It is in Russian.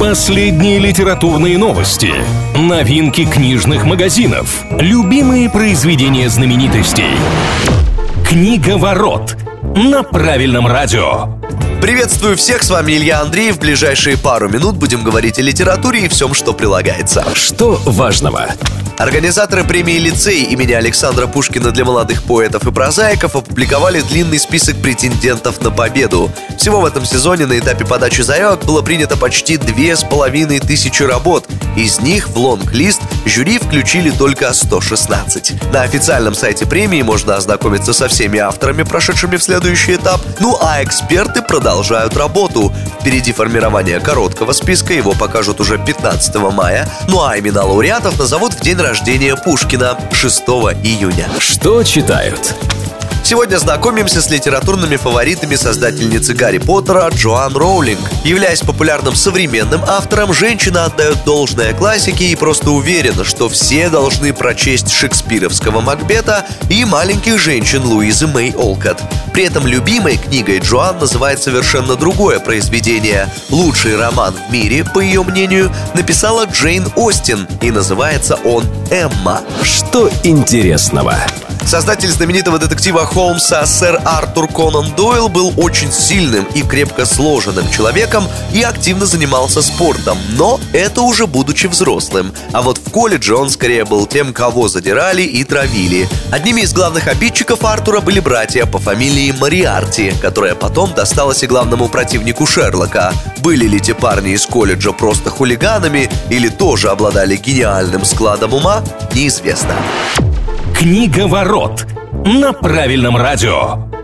Последние литературные новости, новинки книжных магазинов, любимые произведения знаменитостей. Книга ворот на правильном радио. Приветствую всех, с вами Илья Андреев. В ближайшие пару минут будем говорить о литературе и всем, что прилагается. Что важного? Организаторы премии «Лицей» имени Александра Пушкина для молодых поэтов и прозаиков опубликовали длинный список претендентов на победу. Всего в этом сезоне на этапе подачи заявок было принято почти две с половиной тысячи работ. Из них в лонг-лист жюри включили только 116. На официальном сайте премии можно ознакомиться со всеми авторами, прошедшими в следующий этап. Ну а эксперты продолжают работу. Впереди формирование короткого списка, его покажут уже 15 мая. Ну а имена лауреатов назовут в день рождения Пушкина 6 июня. Что читают? Сегодня знакомимся с литературными фаворитами создательницы Гарри Поттера Джоан Роулинг. Являясь популярным современным автором, женщина отдает должное классике и просто уверена, что все должны прочесть шекспировского Макбета и маленьких женщин Луизы Мэй Олкот. При этом любимой книгой Джоан называет совершенно другое произведение. Лучший роман в мире, по ее мнению, написала Джейн Остин, и называется он «Эмма». Что интересного? Создатель знаменитого детектива Холмса сэр Артур Конан Дойл был очень сильным и крепко сложенным человеком и активно занимался спортом, но это уже будучи взрослым. А вот в колледже он скорее был тем, кого задирали и травили. Одними из главных обидчиков Артура были братья по фамилии Мариарти, которая потом досталась и главному противнику Шерлока. Были ли те парни из колледжа просто хулиганами или тоже обладали гениальным складом ума, неизвестно. Книга ворот на правильном радио.